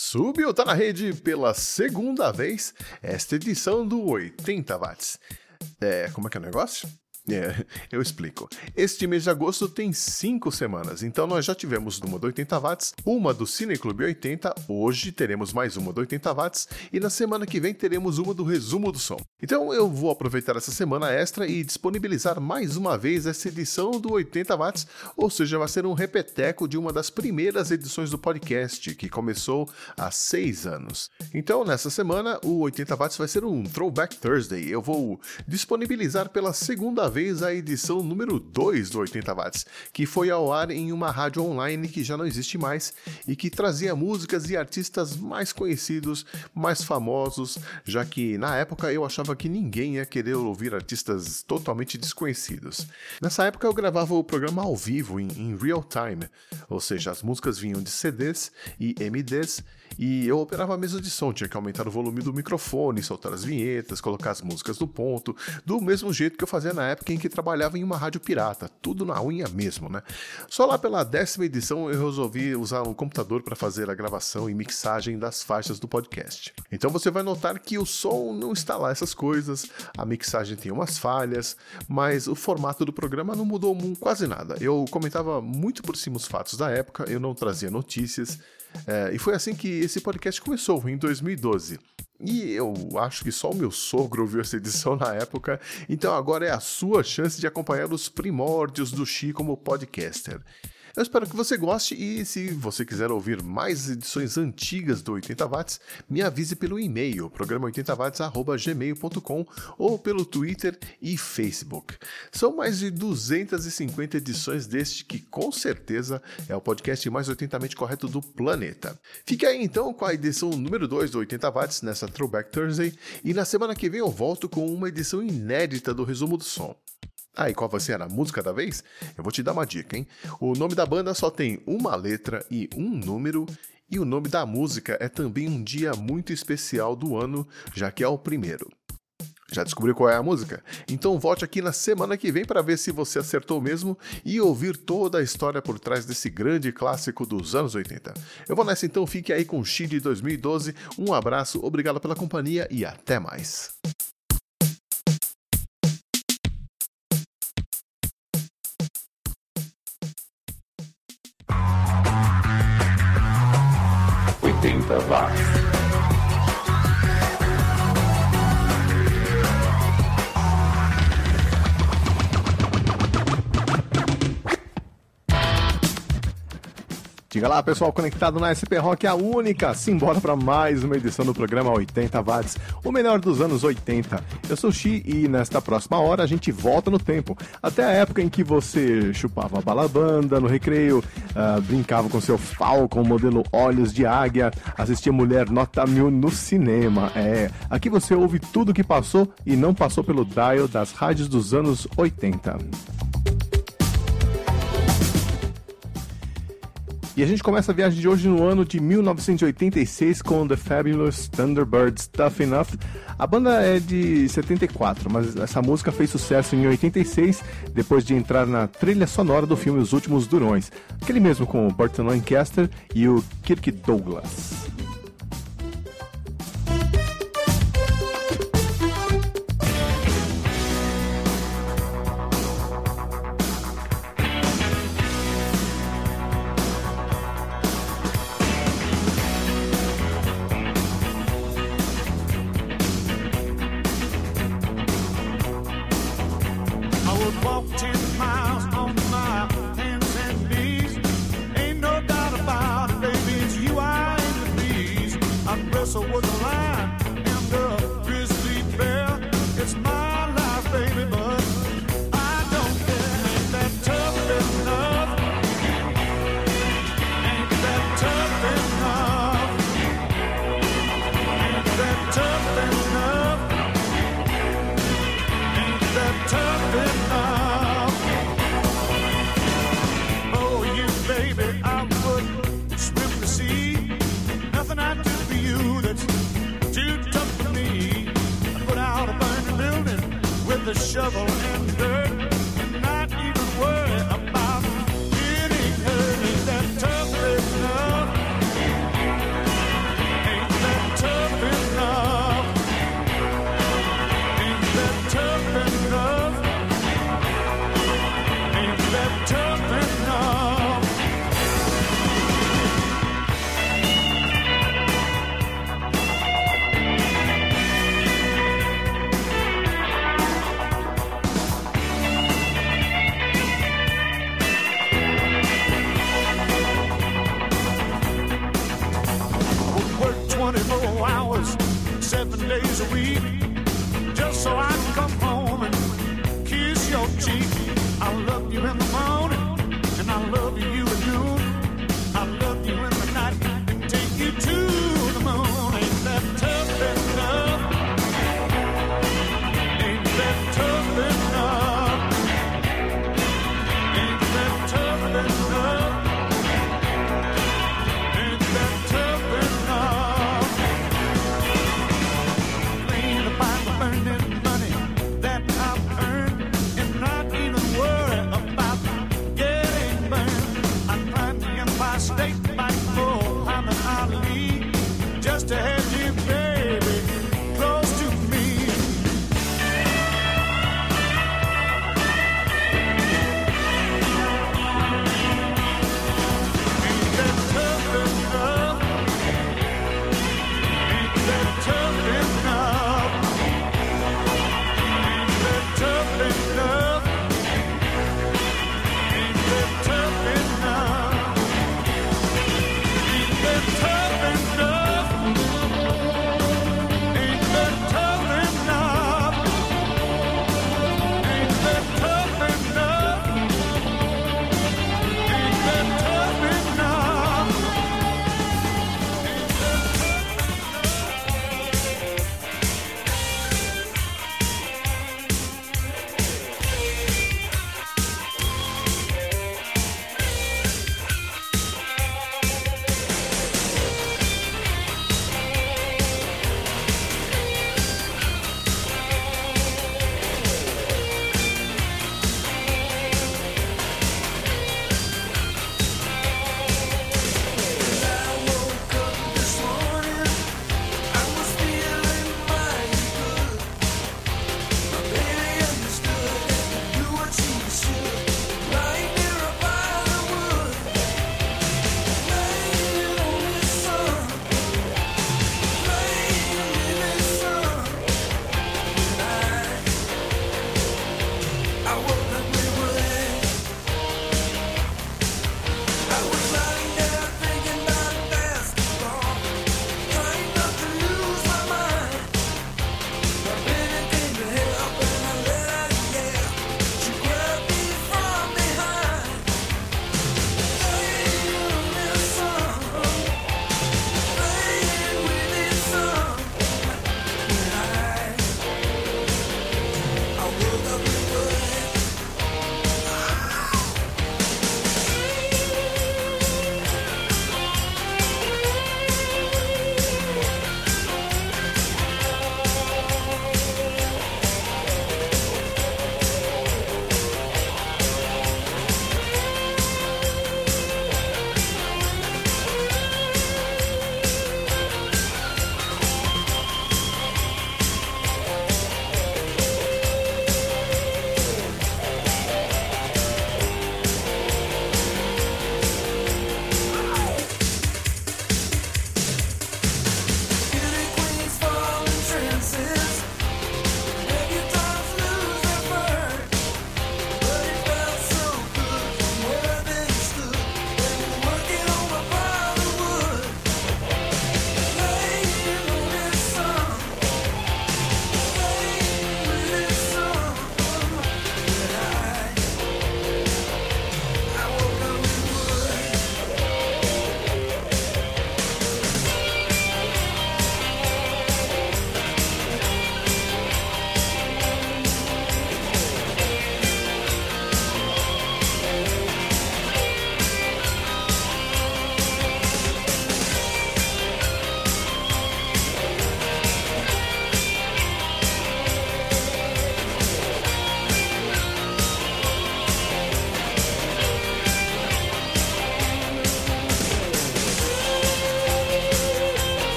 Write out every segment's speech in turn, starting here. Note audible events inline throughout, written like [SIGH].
Subiu, tá na rede pela segunda vez esta edição do 80 watts. É, como é que é o negócio? É, [LAUGHS] eu explico. Este mês de agosto tem cinco semanas, então nós já tivemos uma do 80 watts, uma do Cine Clube 80, hoje teremos mais uma do 80 watts e na semana que vem teremos uma do resumo do som. Então eu vou aproveitar essa semana extra e disponibilizar mais uma vez essa edição do 80 watts, ou seja, vai ser um repeteco de uma das primeiras edições do podcast que começou há seis anos. Então nessa semana o 80 watts vai ser um Throwback Thursday. Eu vou disponibilizar pela segunda vez vez a edição número 2 do 80 Watts, que foi ao ar em uma rádio online que já não existe mais e que trazia músicas e artistas mais conhecidos, mais famosos, já que na época eu achava que ninguém ia querer ouvir artistas totalmente desconhecidos. Nessa época eu gravava o programa ao vivo, em, em real time, ou seja, as músicas vinham de CDs e MDs e eu operava a mesa de som, tinha que aumentar o volume do microfone, soltar as vinhetas, colocar as músicas no ponto, do mesmo jeito que eu fazia na época em que trabalhava em uma rádio pirata, tudo na unha mesmo, né? Só lá pela décima edição eu resolvi usar um computador para fazer a gravação e mixagem das faixas do podcast. Então você vai notar que o som não está lá essas coisas, a mixagem tem umas falhas, mas o formato do programa não mudou quase nada. Eu comentava muito por cima os fatos da época, eu não trazia notícias, é, e foi assim que esse podcast começou, em 2012. E eu acho que só o meu sogro ouviu essa edição na época, então agora é a sua chance de acompanhar os primórdios do Xi como podcaster. Eu espero que você goste e se você quiser ouvir mais edições antigas do 80 watts, me avise pelo e-mail programa80watts@gmail.com ou pelo Twitter e Facebook. São mais de 250 edições deste que com certeza é o podcast mais 80mente correto do planeta. Fique aí então com a edição número 2 do 80 watts nessa Throwback Thursday e na semana que vem eu volto com uma edição inédita do resumo do som. Ah, e qual vai ser a música da vez? Eu vou te dar uma dica, hein? O nome da banda só tem uma letra e um número, e o nome da música é também um dia muito especial do ano, já que é o primeiro. Já descobriu qual é a música? Então volte aqui na semana que vem para ver se você acertou mesmo e ouvir toda a história por trás desse grande clássico dos anos 80. Eu vou nessa então, fique aí com o de 2012. Um abraço, obrigado pela companhia e até mais. 80 watts. Diga lá, pessoal, conectado na SP Rock, a única. Simbora para mais uma edição do programa 80 Watts, o melhor dos anos 80. Eu sou Xi e nesta próxima hora a gente volta no tempo, até a época em que você chupava balabanda no recreio, uh, brincava com seu Falcon modelo Olhos de Águia, assistia Mulher Nota Mil no cinema. É, aqui você ouve tudo que passou e não passou pelo dial das rádios dos anos 80. E a gente começa a viagem de hoje no ano de 1986 com The Fabulous Thunderbirds Tough Enough. A banda é de 74, mas essa música fez sucesso em 86, depois de entrar na trilha sonora do filme Os Últimos Durões, aquele mesmo com Burton Lancaster e o Kirk Douglas.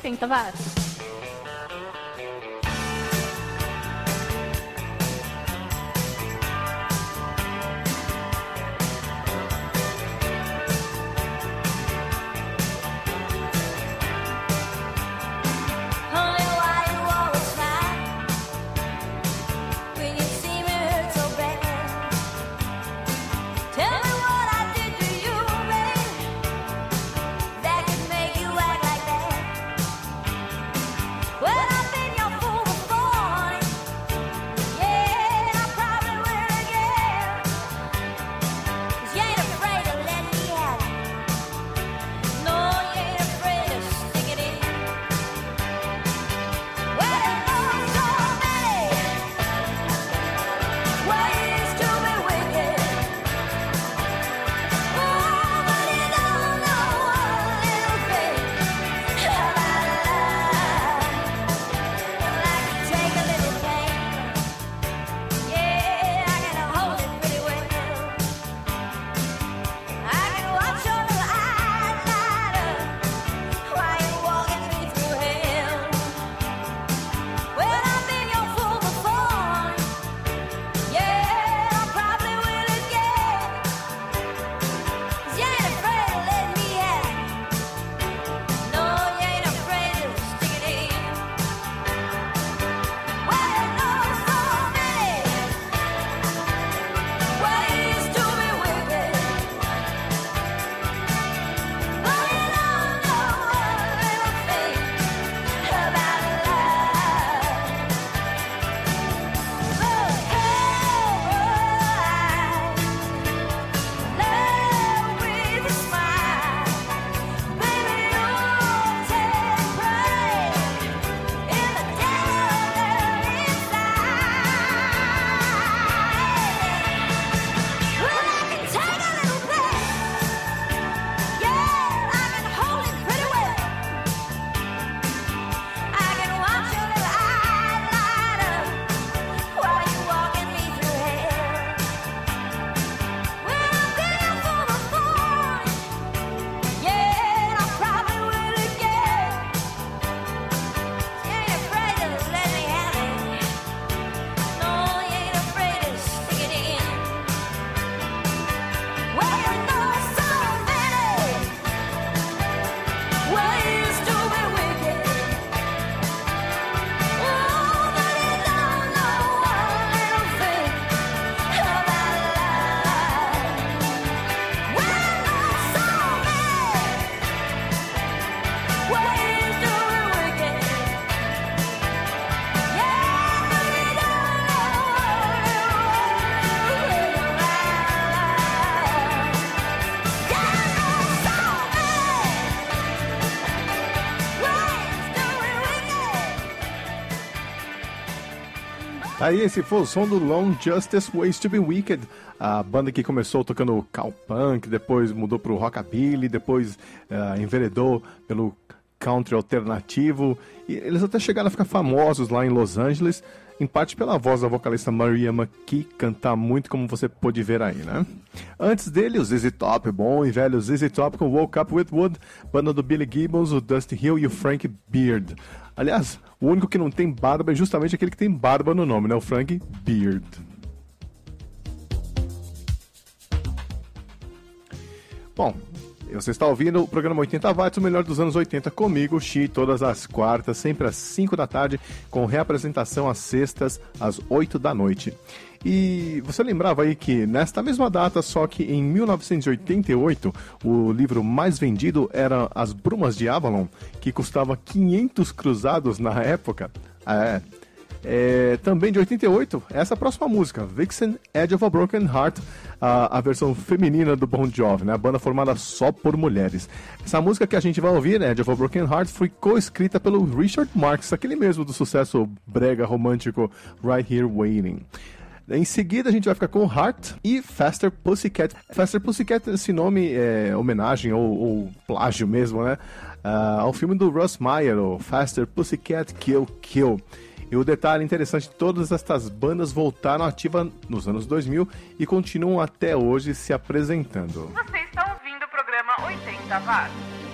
70, vá. Aí esse foi o som do Long Justice Ways to Be Wicked, a banda que começou tocando cowpunk, depois mudou pro rockabilly, depois ah, enveredou pelo country alternativo, e eles até chegaram a ficar famosos lá em Los Angeles, em parte pela voz da vocalista Maria McKee, cantar muito como você pôde ver aí, né? Antes dele, o ZZ Top, bom e velho ZZ Top com Woke Up With Wood, banda do Billy Gibbons, o Dusty Hill e o Frank Beard. Aliás, o único que não tem barba é justamente aquele que tem barba no nome, né? O Frank Beard. Bom, você está ouvindo o programa 80 Watts, o melhor dos anos 80, comigo, Xi, todas as quartas, sempre às 5 da tarde, com reapresentação às sextas, às 8 da noite. E você lembrava aí que nesta mesma data, só que em 1988, o livro mais vendido era As Brumas de Avalon, que custava 500 cruzados na época. É, é, também de 88, essa próxima música, Vixen Edge of a Broken Heart, a, a versão feminina do Bon Jovi, né? a banda formada só por mulheres. Essa música que a gente vai ouvir, Edge of a Broken Heart, foi co-escrita pelo Richard Marx, aquele mesmo do sucesso brega romântico Right Here Waiting. Em seguida, a gente vai ficar com Heart e Faster Pussycat. Faster Pussycat, esse nome é homenagem ou, ou plágio mesmo, né? Ah, ao filme do Russ Meyer, o Faster Pussycat Kill Kill. E o detalhe interessante, todas estas bandas voltaram ativa nos anos 2000 e continuam até hoje se apresentando. Você está ouvindo o programa 80 Watts.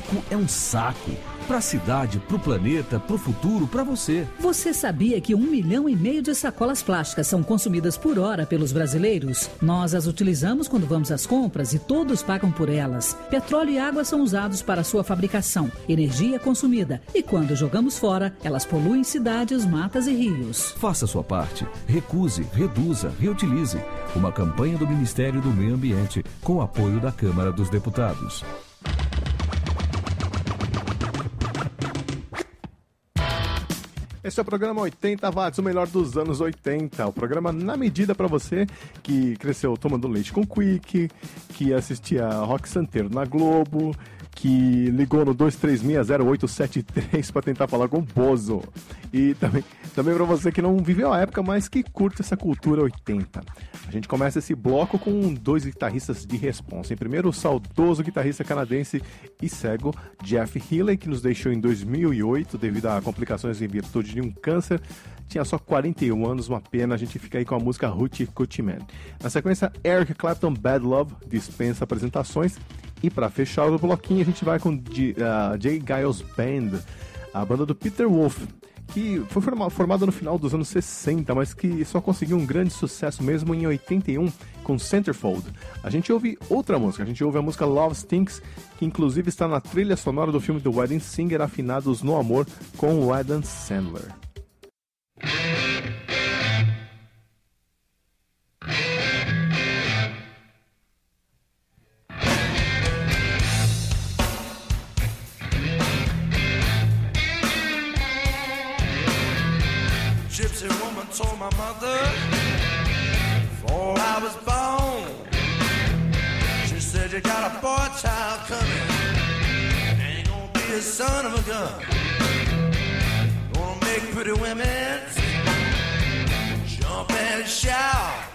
Saco é um saco. Pra cidade, pro planeta, pro futuro, pra você. Você sabia que um milhão e meio de sacolas plásticas são consumidas por hora pelos brasileiros? Nós as utilizamos quando vamos às compras e todos pagam por elas. Petróleo e água são usados para sua fabricação, energia é consumida e quando jogamos fora, elas poluem cidades, matas e rios. Faça sua parte. Recuse, reduza, reutilize. Uma campanha do Ministério do Meio Ambiente com o apoio da Câmara dos Deputados. Esse é o programa 80 Watts, o melhor dos anos 80. O programa na medida para você que cresceu tomando leite com Quick, que assistia Rock Santeiro na Globo, que ligou no 2360873 para tentar falar com o Bozo. E também, também para você que não viveu a época, mas que curte essa cultura 80. A gente começa esse bloco com dois guitarristas de responsa. Em primeiro, o saudoso guitarrista canadense e cego Jeff Healey, que nos deixou em 2008 devido a complicações em virtude de um câncer. Tinha só 41 anos, uma pena. A gente fica aí com a música Hoochie Coochie Man. Na sequência, Eric Clapton Bad Love dispensa apresentações. E para fechar o bloquinho, a gente vai com G, uh, Giles Band, a banda do Peter Wolf, que foi forma- formada no final dos anos 60, mas que só conseguiu um grande sucesso mesmo em 81 com Centerfold. A gente ouve outra música, a gente ouve a música Love Stinks, que inclusive está na trilha sonora do filme The Wedding Singer Afinados no Amor com o Sandler. You got a boy child coming. Ain't gonna be a son of a gun. Gonna make pretty women jump and shout.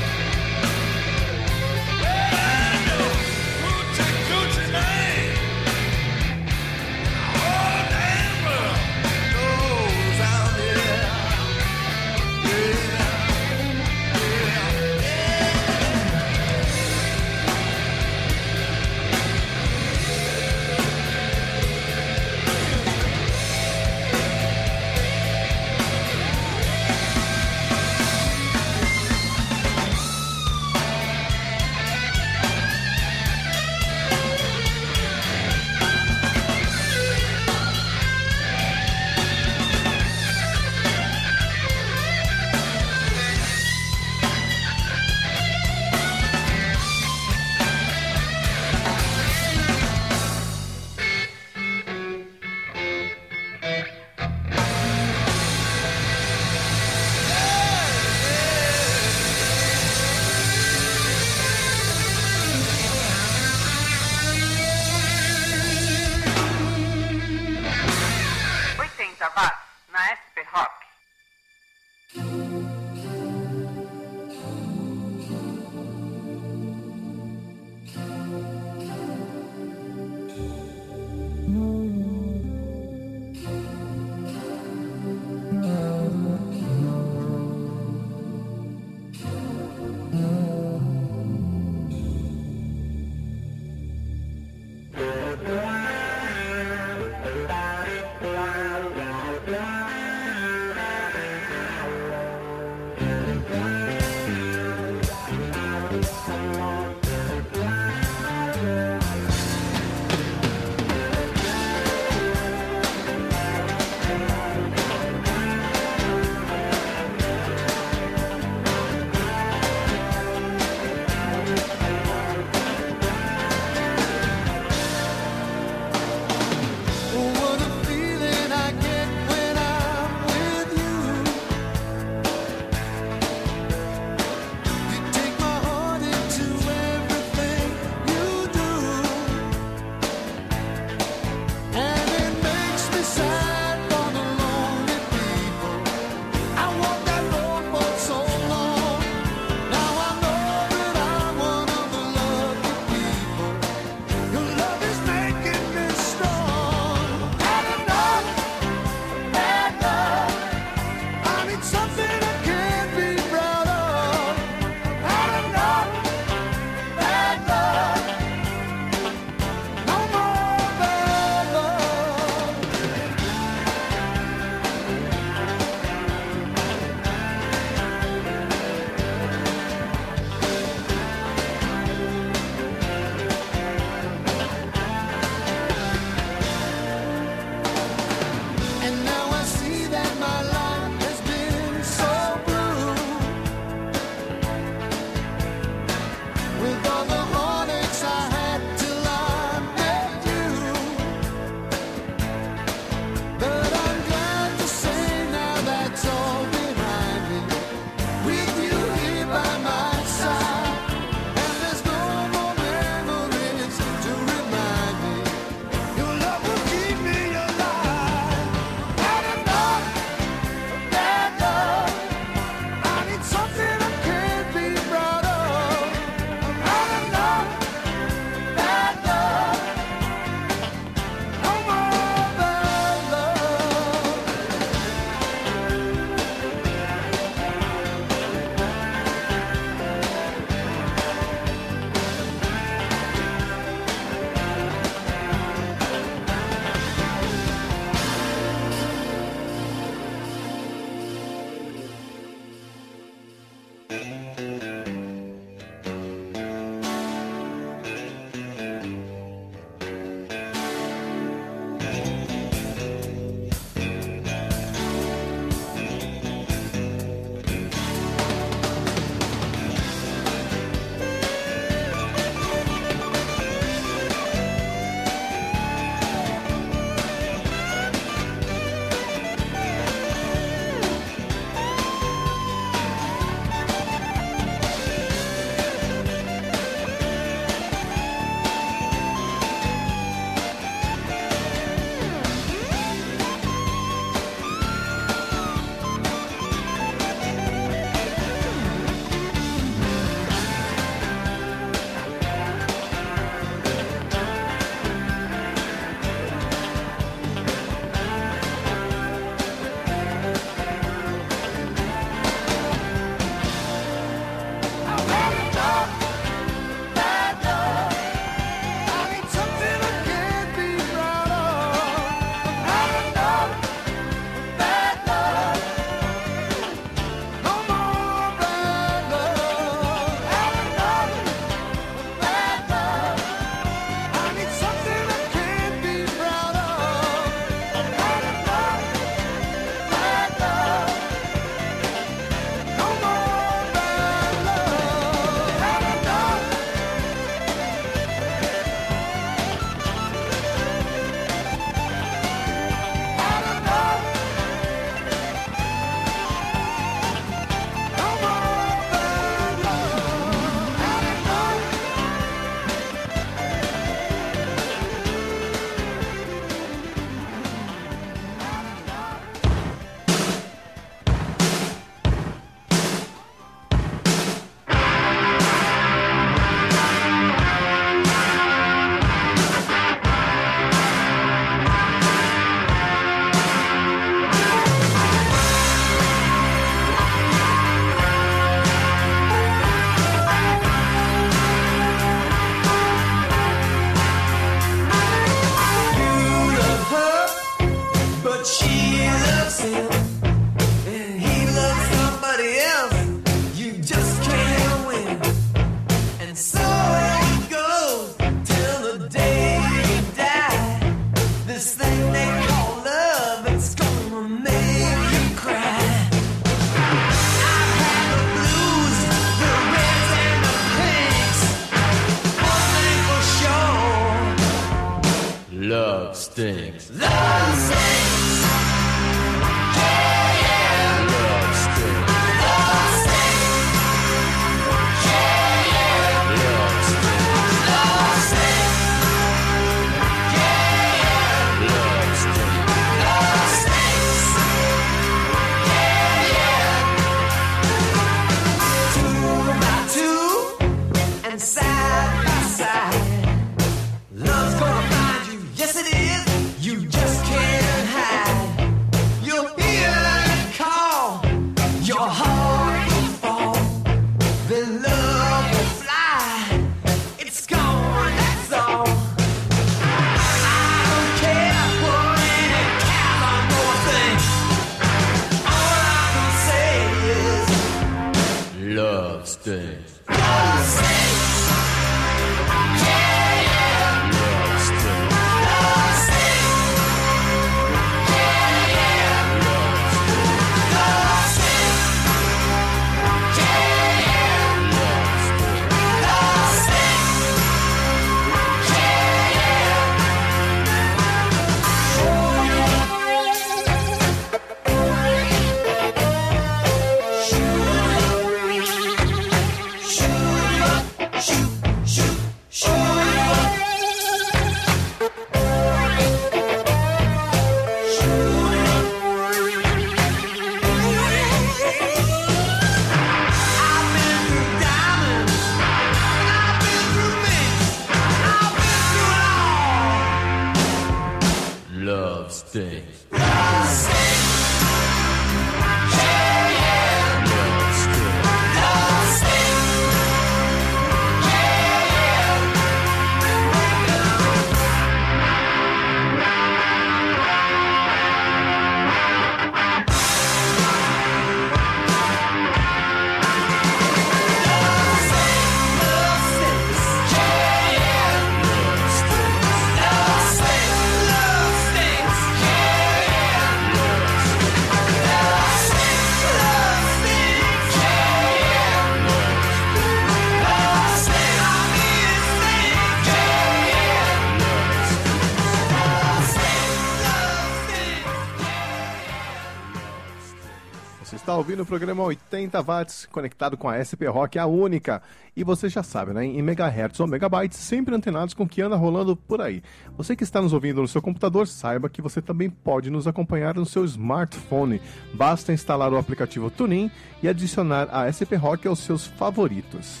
Ouvindo o programa 80 watts conectado com a SP Rock, a única. E você já sabe, né? Em megahertz ou megabytes, sempre antenados com o que anda rolando por aí. Você que está nos ouvindo no seu computador, saiba que você também pode nos acompanhar no seu smartphone. Basta instalar o aplicativo TuneIn e adicionar a SP Rock aos seus favoritos.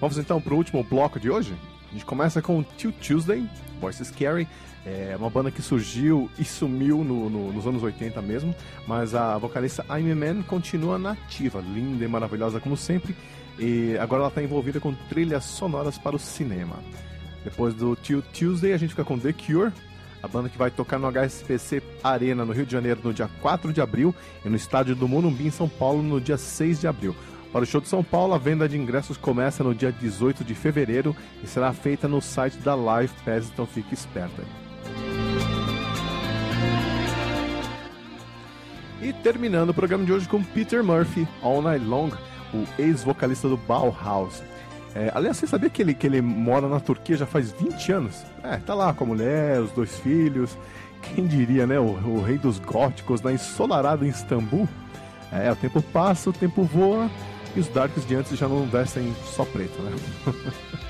Vamos então para o último bloco de hoje? A gente começa com Till Tuesday, Voice Scary. É uma banda que surgiu e sumiu no- no- nos anos 80 mesmo, mas a vocalista Amy Mann continua nativa, linda e maravilhosa como sempre, e agora ela está envolvida com trilhas sonoras para o cinema. Depois do Till Tuesday, a gente fica com The Cure, a banda que vai tocar no HSBC Arena no Rio de Janeiro no dia 4 de abril e no estádio do Morumbi em São Paulo no dia 6 de abril. Para o show de São Paulo, a venda de ingressos começa no dia 18 de fevereiro e será feita no site da Live Pass, então fique esperto aí. E terminando o programa de hoje com Peter Murphy, All Night Long, o ex-vocalista do Bauhaus. É, aliás, você sabia que ele, que ele mora na Turquia já faz 20 anos? É, tá lá com a mulher, os dois filhos. Quem diria, né? O, o rei dos góticos na ensolarada Istambul. É, o tempo passa, o tempo voa e os darks de antes já não vestem só preto, né? [LAUGHS]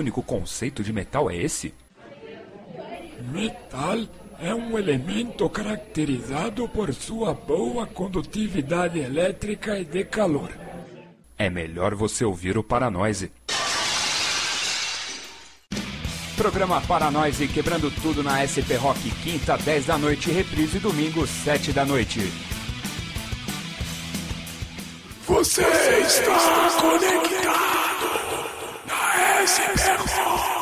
único conceito de metal é esse? Metal é um elemento caracterizado por sua boa condutividade elétrica e de calor. É melhor você ouvir o Paranoise. Programa Paranoise quebrando tudo na SP Rock, quinta, 10 da noite, reprise domingo, 7 da noite. Você está conectado na SP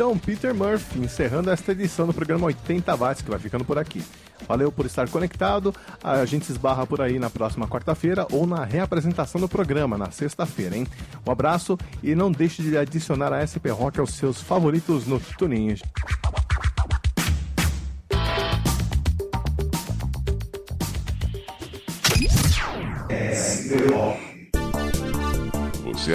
então Peter Murphy encerrando esta edição do programa 80 watts que vai ficando por aqui. Valeu por estar conectado. A gente se esbarra por aí na próxima quarta-feira ou na reapresentação do programa na sexta-feira, hein? Um abraço e não deixe de adicionar a SP Rock aos seus favoritos no Tuninho.